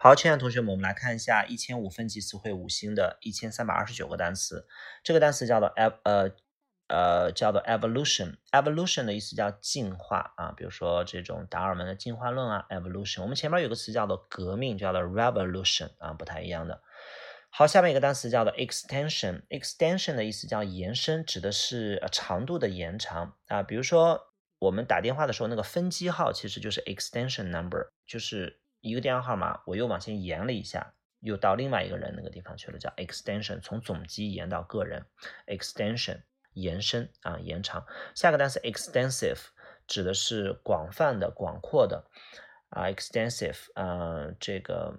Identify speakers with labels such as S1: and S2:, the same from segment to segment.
S1: 好，亲爱的同学们，我们来看一下一千五分级词汇五星的一千三百二十九个单词。这个单词叫做 ev 呃呃叫做 evolution。evolution 的意思叫进化啊，比如说这种达尔文的进化论啊，evolution。我们前面有个词叫做革命，叫做 revolution 啊，不太一样的。好，下面一个单词叫做 extension。extension 的意思叫延伸，指的是长度的延长啊。比如说我们打电话的时候，那个分机号其实就是 extension number，就是。一个电话号码，我又往前延了一下，又到另外一个人那个地方去了，叫 extension，从总机延到个人，extension 延伸啊，延长。下个单词 extensive 指的是广泛的、广阔的啊，extensive 啊，这个，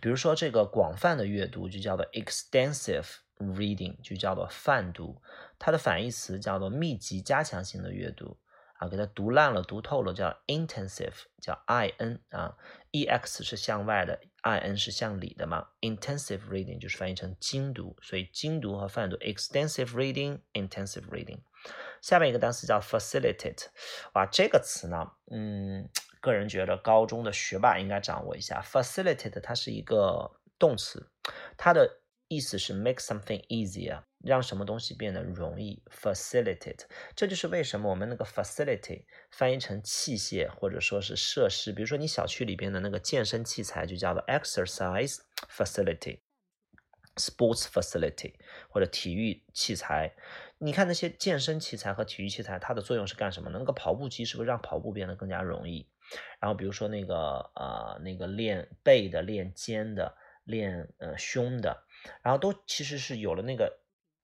S1: 比如说这个广泛的阅读就叫做 extensive reading，就叫做泛读，它的反义词叫做密集、加强型的阅读。啊，给它读烂了、读透了，叫 intensive，叫 i n 啊，e x 是向外的，i n 是向里的嘛。intensive reading 就是翻译成精读，所以精读和泛读 extensive reading，intensive reading。下面一个单词叫 facilitate，哇，这个词呢，嗯，个人觉得高中的学霸应该掌握一下。facilitate 它是一个动词，它的意思是 make something easier。让什么东西变得容易，facilitate，这就是为什么我们那个 facility 翻译成器械或者说是设施，比如说你小区里边的那个健身器材就叫做 exercise facility，sports facility 或者体育器材。你看那些健身器材和体育器材，它的作用是干什么？那个跑步机是不是让跑步变得更加容易？然后比如说那个呃那个练背的、练肩的、练呃胸的，然后都其实是有了那个。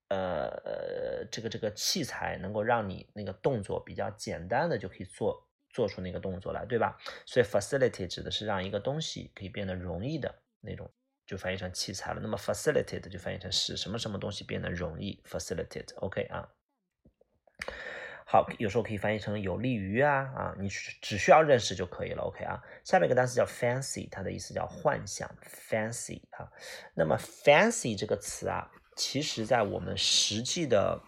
S1: 呃，这个这个器材能够让你那个动作比较简单的就可以做做出那个动作来，对吧？所以 facility 指的是让一个东西可以变得容易的那种，就翻译成器材了。那么 facilitate 就翻译成使什么什么东西变得容易，facilitate，OK 啊。好，有时候可以翻译成有利于啊啊，你只需要认识就可以了，OK 啊。下面一个单词叫 fancy，它的意思叫幻想，fancy 啊。那么 fancy 这个词啊。其实，在我们实际的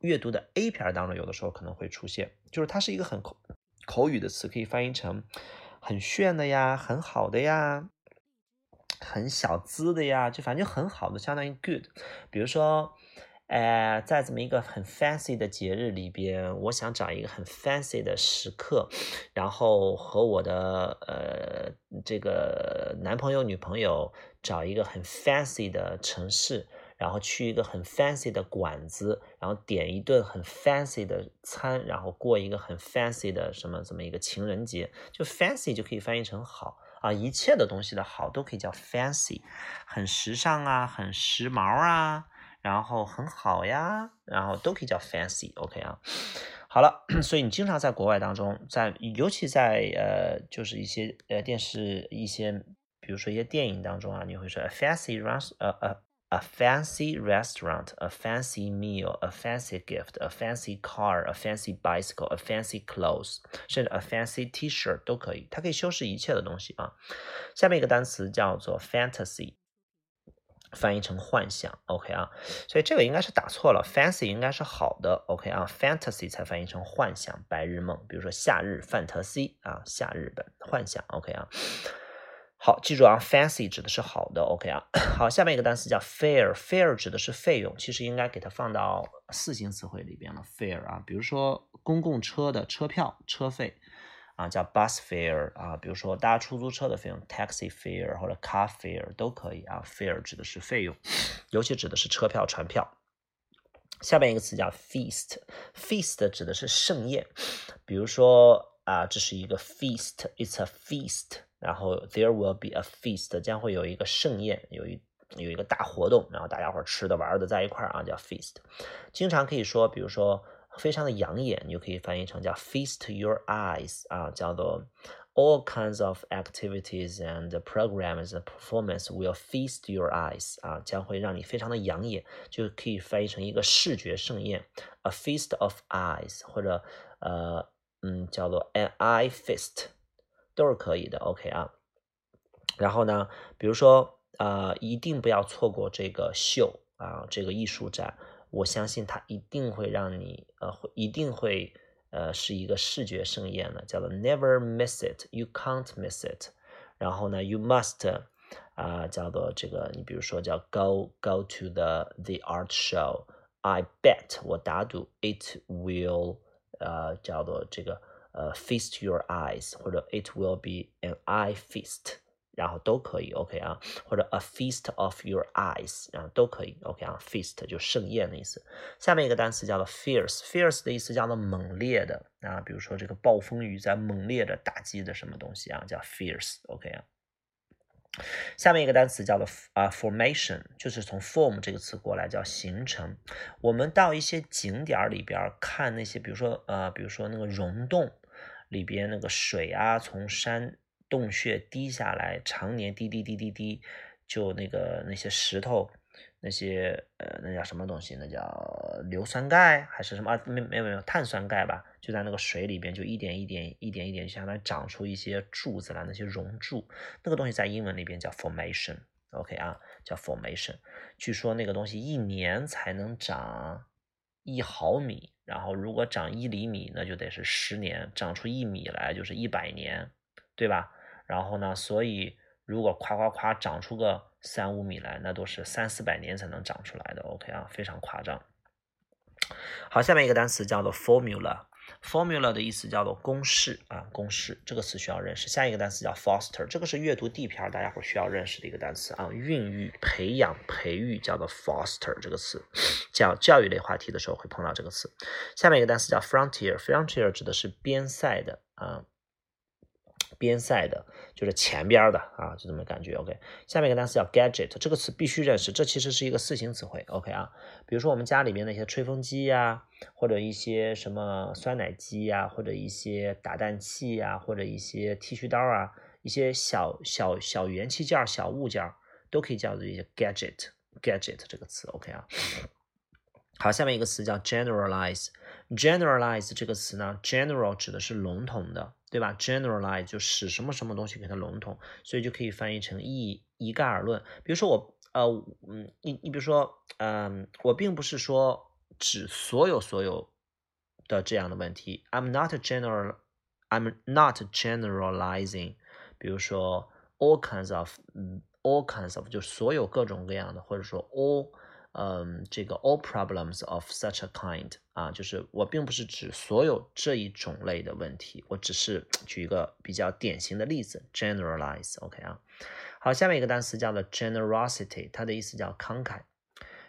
S1: 阅读的 A 片当中，有的时候可能会出现，就是它是一个很口口语的词，可以翻译成很炫的呀，很好的呀，很小资的呀，就反正就很好的，相当于 good。比如说，呃，在这么一个很 fancy 的节日里边，我想找一个很 fancy 的时刻，然后和我的呃这个男朋友、女朋友找一个很 fancy 的城市。然后去一个很 fancy 的馆子，然后点一顿很 fancy 的餐，然后过一个很 fancy 的什么这么一个情人节，就 fancy 就可以翻译成好啊，一切的东西的好都可以叫 fancy，很时尚啊，很时髦啊，然后很好呀，然后都可以叫 fancy，OK 啊，好了，所以你经常在国外当中，在尤其在呃就是一些呃电视一些，比如说一些电影当中啊，你会说 fancy run 呃呃。A fancy restaurant, a fancy meal, a fancy gift, a fancy car, a fancy bicycle, a fancy clothes，甚至 a fancy T-shirt 都可以，它可以修饰一切的东西啊。下面一个单词叫做 fantasy，翻译成幻想，OK 啊，所以这个应该是打错了，fancy 应该是好的，OK 啊，fantasy 才翻译成幻想、白日梦，比如说夏日范特西啊，夏日本幻想，OK 啊。好，记住啊，fancy 指的是好的，OK 啊。好，下面一个单词叫 fare，fare 指的是费用，其实应该给它放到四型词汇里边了，fare 啊。比如说公共车的车票、车费啊，叫 bus fare 啊。比如说搭出租车的费用，taxi fare 或者 car fare 都可以啊。fare 指的是费用，尤其指的是车票、船票。下面一个词叫 feast，feast 指的是盛宴，比如说啊，这是一个 feast，it's a feast。然后 there will be a feast，将会有一个盛宴，有一有一个大活动，然后大家伙吃的玩的在一块儿啊，叫 feast。经常可以说，比如说非常的养眼，你就可以翻译成叫 feast your eyes 啊，叫做 all kinds of activities and programs performance will feast your eyes 啊，将会让你非常的养眼，就可以翻译成一个视觉盛宴，a feast of eyes，或者呃嗯叫做 an eye feast。都是可以的，OK 啊。然后呢，比如说，呃，一定不要错过这个秀啊，这个艺术展，我相信它一定会让你，呃，会一定会，呃，是一个视觉盛宴的，叫做 Never miss it, you can't miss it。然后呢，you must 啊、叫做这个，你比如说叫 go go to the the art show。I bet 我打赌 it will 呃叫做这个呃 feast your eyes，或者 it will be an eye feast。然后都可以，OK 啊，或者 a feast of your eyes，然后都可以，OK 啊，feast 就盛宴的意思。下面一个单词叫做 fierce，fierce 的意思叫做猛烈的啊，比如说这个暴风雨在猛烈的打击的什么东西啊，叫 fierce，OK 啊。下面一个单词叫做啊 formation，就是从 form 这个词过来，叫形成。我们到一些景点里边看那些，比如说呃，比如说那个溶洞里边那个水啊，从山。洞穴滴下来，常年滴滴滴滴滴，就那个那些石头，那些呃，那叫什么东西？那叫硫酸钙还是什么啊？没没有没有碳酸钙吧？就在那个水里边，就一点一点一点一点，相当于长出一些柱子来，那些熔柱，那个东西在英文里边叫 formation，OK 啊，叫 formation。据说那个东西一年才能长一毫米，然后如果长一厘米，那就得是十年，长出一米来就是一百年，对吧？然后呢？所以如果夸夸夸长出个三五米来，那都是三四百年才能长出来的。OK 啊，非常夸张。好，下面一个单词叫做 formula Formula 的意思叫做公式啊，公式这个词需要认识。下一个单词叫 foster，这个是阅读 D 片大家伙需要认识的一个单词啊，孕育、培养、培育叫做 foster 这个词，讲教育类话题的时候会碰到这个词。下面一个单词叫 frontier，frontier 指的是边塞的啊。边塞的，就是前边的啊，就这么感觉。OK，下面一个单词叫 gadget，这个词必须认识，这其实是一个四形词汇。OK 啊，比如说我们家里边那些吹风机呀，或者一些什么酸奶机呀，或者一些打蛋器呀，或者一些剃须刀啊，一些小小小元器件、小物件，都可以叫做一些 gadget。gadget 这个词，OK 啊。好，下面一个词叫 generalize。generalize 这个词呢，general 指的是笼统的。对吧？Generalize 就使什么什么东西给它笼统，所以就可以翻译成一一概而论。比如说我，呃，嗯，你你比如说，嗯，我并不是说指所有所有的这样的问题。I'm not general, I'm not generalizing。比如说 all kinds of, all kinds of 就所有各种各样的，或者说 all。嗯，这个 all problems of such a kind 啊，就是我并不是指所有这一种类的问题，我只是举一个比较典型的例子，generalize，OK 啊。好，下面一个单词叫做 generosity，它的意思叫慷慨。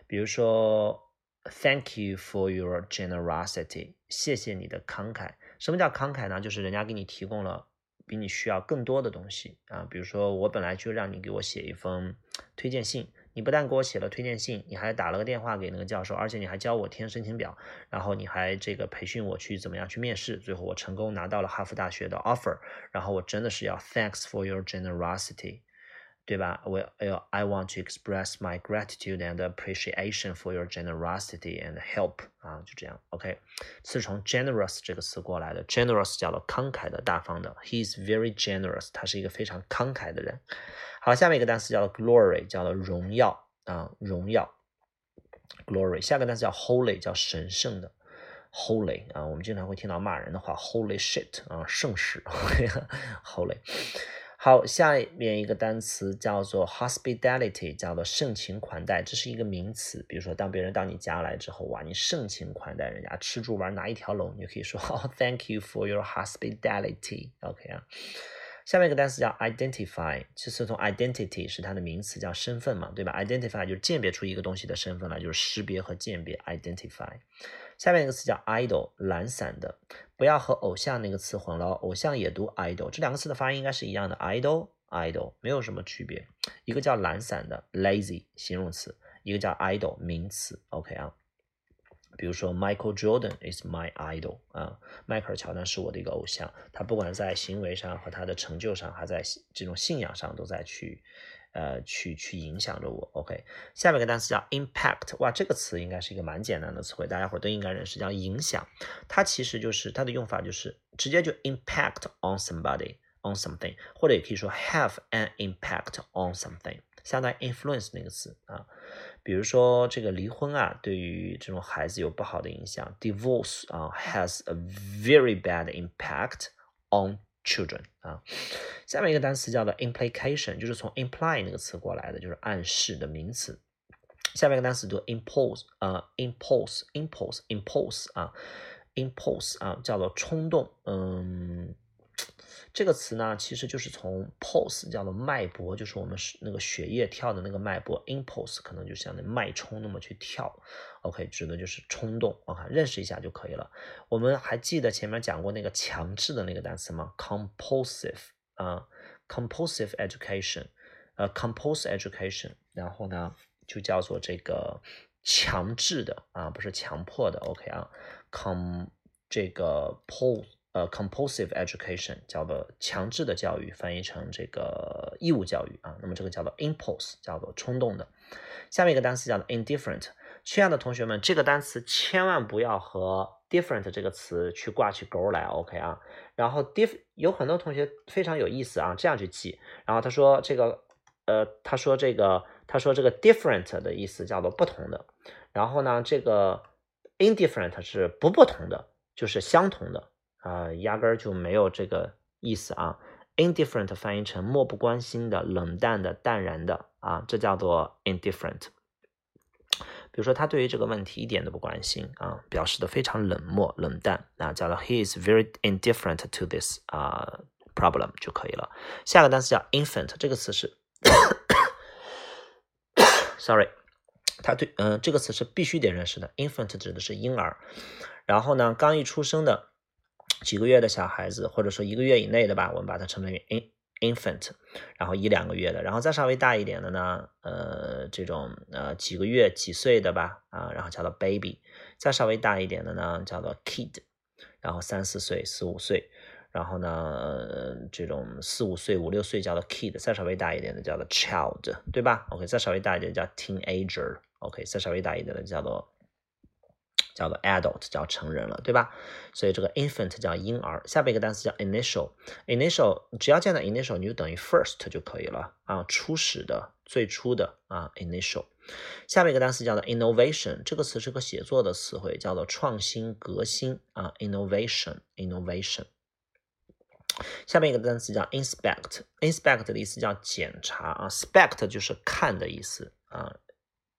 S1: 比如说，Thank you for your generosity，谢谢你的慷慨。什么叫慷慨呢？就是人家给你提供了比你需要更多的东西啊。比如说，我本来就让你给我写一封推荐信。你不但给我写了推荐信，你还打了个电话给那个教授，而且你还教我填申请表，然后你还这个培训我去怎么样去面试，最后我成功拿到了哈佛大学的 offer，然后我真的是要 thanks for your generosity，对吧？我要 I want to express my gratitude and appreciation for your generosity and help 啊，就这样，OK，是从 generous 这个词过来的，generous 叫做慷慨的、大方的，He is very generous，他是一个非常慷慨的人。好，下面一个单词叫做 glory，叫做荣耀啊，荣耀，glory。下个单词叫 holy，叫神圣的，holy 啊，我们经常会听到骂人的话，holy shit 啊，圣使，holy。好，下面一个单词叫做 hospitality，叫做盛情款待，这是一个名词。比如说，当别人到你家来之后，哇，你盛情款待人家，吃住玩拿一条龙，你就可以说，Thank you for your hospitality，OK 啊。下面一个单词叫 identify，其实从 identity 是它的名词，叫身份嘛，对吧？identify 就是鉴别出一个东西的身份来，就是识别和鉴别。identify。下面一个词叫 idol，懒散的，不要和偶像那个词混了，偶像也读 idol，这两个词的发音应该是一样的，idol，idol 没有什么区别。一个叫懒散的，lazy 形容词，一个叫 idol 名词。OK 啊。比如说，Michael Jordan is my idol 啊，迈克尔乔丹是我的一个偶像。他不管在行为上和他的成就上，还在这种信仰上，都在去，呃，去去影响着我。OK，下面一个单词叫 impact，哇，这个词应该是一个蛮简单的词汇，大家伙都应该认识，叫影响。它其实就是它的用法就是直接就 impact on somebody on something，或者也可以说 have an impact on something，相当于 influence 那个词啊。比如说这个离婚啊，对于这种孩子有不好的影响。Divorce 啊，has a very bad impact on children 啊。下面一个单词叫做 implication，就是从 imply 那个词过来的，就是暗示的名词。下面一个单词读 impose 啊，impose，impose，impose 啊，impose 啊，叫做冲动，嗯。这个词呢，其实就是从 pulse 叫做脉搏，就是我们是那个血液跳的那个脉搏，impulse 可能就像那脉冲那么去跳，OK，指的就是冲动，OK，认识一下就可以了。我们还记得前面讲过那个强制的那个单词吗？compulsive 啊，compulsive education，呃，compulsive education，然后呢就叫做这个强制的啊，不是强迫的，OK 啊，com 这个 pull。呃，compulsive education 叫做强制的教育，翻译成这个义务教育啊。那么这个叫做 impulse，叫做冲动的。下面一个单词叫做 indifferent。亲爱的同学们，这个单词千万不要和 different 这个词去挂起钩来，OK 啊。然后 diff 有很多同学非常有意思啊，这样去记。然后他说这个，呃，他说这个，他说这个 different 的意思叫做不同的。然后呢，这个 indifferent 是不不同的，就是相同的。啊，压根儿就没有这个意思啊。Indifferent 翻译成漠不关心的、冷淡的、淡然的啊，这叫做 indifferent。比如说，他对于这个问题一点都不关心啊，表示的非常冷漠、冷淡啊，叫做 He is very indifferent to this 啊 problem 就可以了。下个单词叫 infant，这个词是，sorry，他对，嗯，这个词是必须得认识的。Infant 指的是婴儿，然后呢，刚一出生的。几个月的小孩子，或者说一个月以内的吧，我们把它称为 in infant，然后一两个月的，然后再稍微大一点的呢，呃，这种呃几个月几岁的吧，啊，然后叫做 baby，再稍微大一点的呢，叫做 kid，然后三四岁、四五岁，然后呢，这种四五岁、五六岁叫做 kid，再稍微大一点的叫做 child，对吧？OK，再稍微大一点叫 teenager，OK，再稍微大一点的叫做。叫做 adult，叫成人了，对吧？所以这个 infant 叫婴儿。下面一个单词叫 initial，initial 只要见到 initial，你就等于 first 就可以了啊，初始的、最初的啊，initial。下面一个单词叫做 innovation，这个词是个写作的词汇，叫做创新、革新啊，innovation，innovation。下面一个单词叫 inspect，inspect 的意思叫检查啊，spect 就是看的意思啊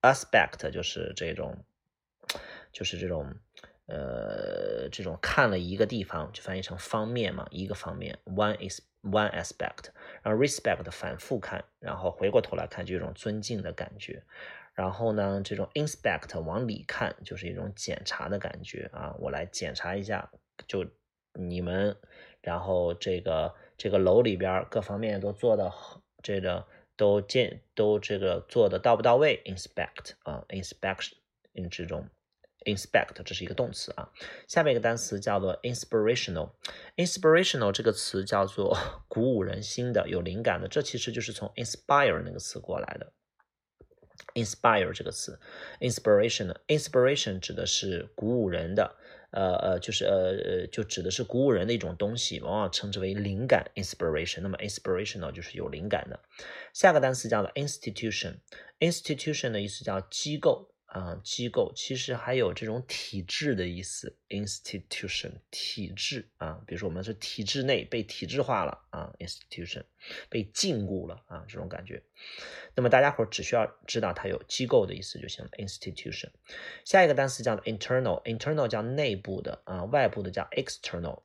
S1: ，aspect 就是这种。就是这种，呃，这种看了一个地方就翻译成方面嘛，一个方面，one is one aspect，然后 respect 反复看，然后回过头来看就一种尊敬的感觉，然后呢，这种 inspect 往里看就是一种检查的感觉啊，我来检查一下，就你们，然后这个这个楼里边各方面都做的，这个都建都这个做的到不到位，inspect 啊，inspection 这种。Inspect 这是一个动词啊，下面一个单词叫做 inspirational。inspirational 这个词叫做鼓舞人心的、有灵感的，这其实就是从 inspire 那个词过来的。inspire 这个词，inspiration，inspiration 指的是鼓舞人的，呃呃，就是呃呃，就指的是鼓舞人的一种东西，往往称之为灵感 inspiration。那么 inspirational 就是有灵感的。下个单词叫做 institution，institution 的意思叫机构。啊，机构其实还有这种体制的意思，institution 体制啊，比如说我们是体制内被体制化了啊，institution 被禁锢了啊，这种感觉。那么大家伙只需要知道它有机构的意思就行了，institution。下一个单词叫做 internal，internal 叫内部的啊，外部的叫 external，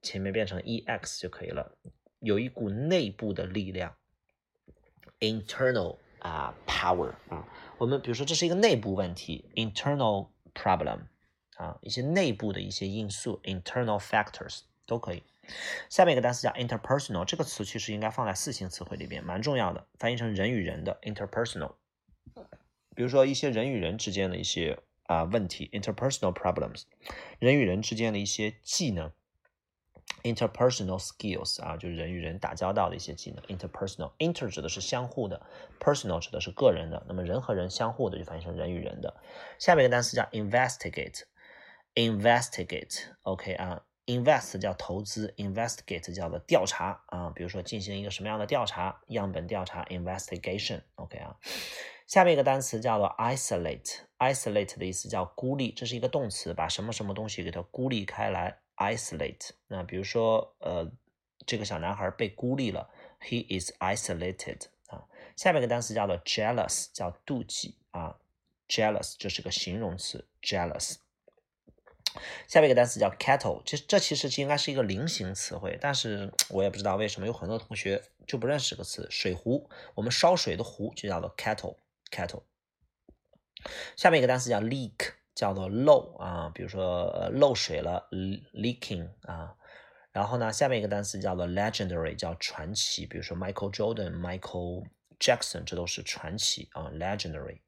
S1: 前面变成 ex 就可以了，有一股内部的力量，internal 啊 power 啊。我们比如说，这是一个内部问题，internal problem，啊，一些内部的一些因素，internal factors 都可以。下面一个单词叫 interpersonal，这个词其实应该放在四型词汇里边，蛮重要的，翻译成人与人的 interpersonal。比如说一些人与人之间的一些啊问题，interpersonal problems，人与人之间的一些技能。Interpersonal skills 啊，就是人与人打交道的一些技能。interpersonal inter 指的是相互的，personal 指的是个人的。那么人和人相互的就翻译成人与人的。下面一个单词叫 investigate，investigate，OK 啊，invest 叫投资，investigate 叫做调查啊。比如说进行一个什么样的调查，样本调查，investigation，OK 啊。下面一个单词叫做 isolate，isolate 的意思叫孤立，这是一个动词，把什么什么东西给它孤立开来。isolate，那比如说，呃，这个小男孩被孤立了，he is isolated 啊。下面一个单词叫做 jealous，叫妒忌啊，jealous 这是个形容词，jealous。下面一个单词叫 kettle，这这其实应该是一个菱形词汇，但是我也不知道为什么有很多同学就不认识这个词。水壶，我们烧水的壶就叫做 kettle，kettle。下面一个单词叫 leak，叫做漏啊，比如说漏水了，leaking 啊。然后呢，下面一个单词叫做 legendary，叫传奇，比如说 Michael Jordan、Michael Jackson，这都是传奇啊，legendary。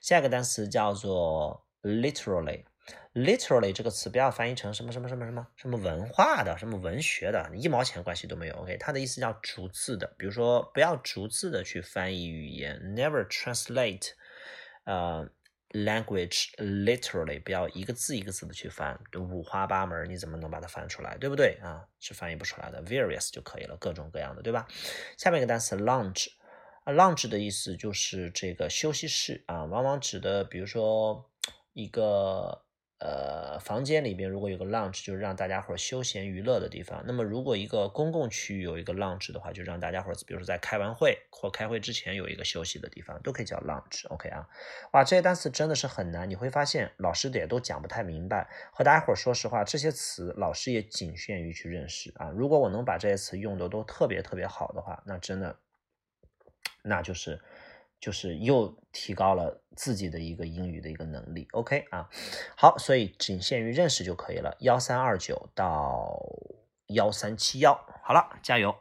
S1: 下一个单词叫做 literally。literally 这个词不要翻译成什么什么什么什么什么文化的、什么文学的，一毛钱关系都没有。OK，它的意思叫逐字的，比如说不要逐字的去翻译语言，never translate，呃，language literally，不要一个字一个字的去翻，五花八门，你怎么能把它翻出来，对不对啊？是翻译不出来的，various 就可以了，各种各样的，对吧？下面一个单词 lounge，lounge 的意思就是这个休息室啊，往往指的，比如说一个。呃，房间里边如果有个 lounge，就是让大家伙休闲娱乐的地方。那么，如果一个公共区域有一个 lounge 的话，就让大家伙比如说在开完会或开会之前有一个休息的地方，都可以叫 lounge。OK 啊，哇，这些单词真的是很难，你会发现老师也都讲不太明白。和大家伙说实话，这些词老师也仅限于去认识啊。如果我能把这些词用的都特别特别好的话，那真的，那就是。就是又提高了自己的一个英语的一个能力，OK 啊，好，所以仅限于认识就可以了，幺三二九到幺三七幺，好了，加油。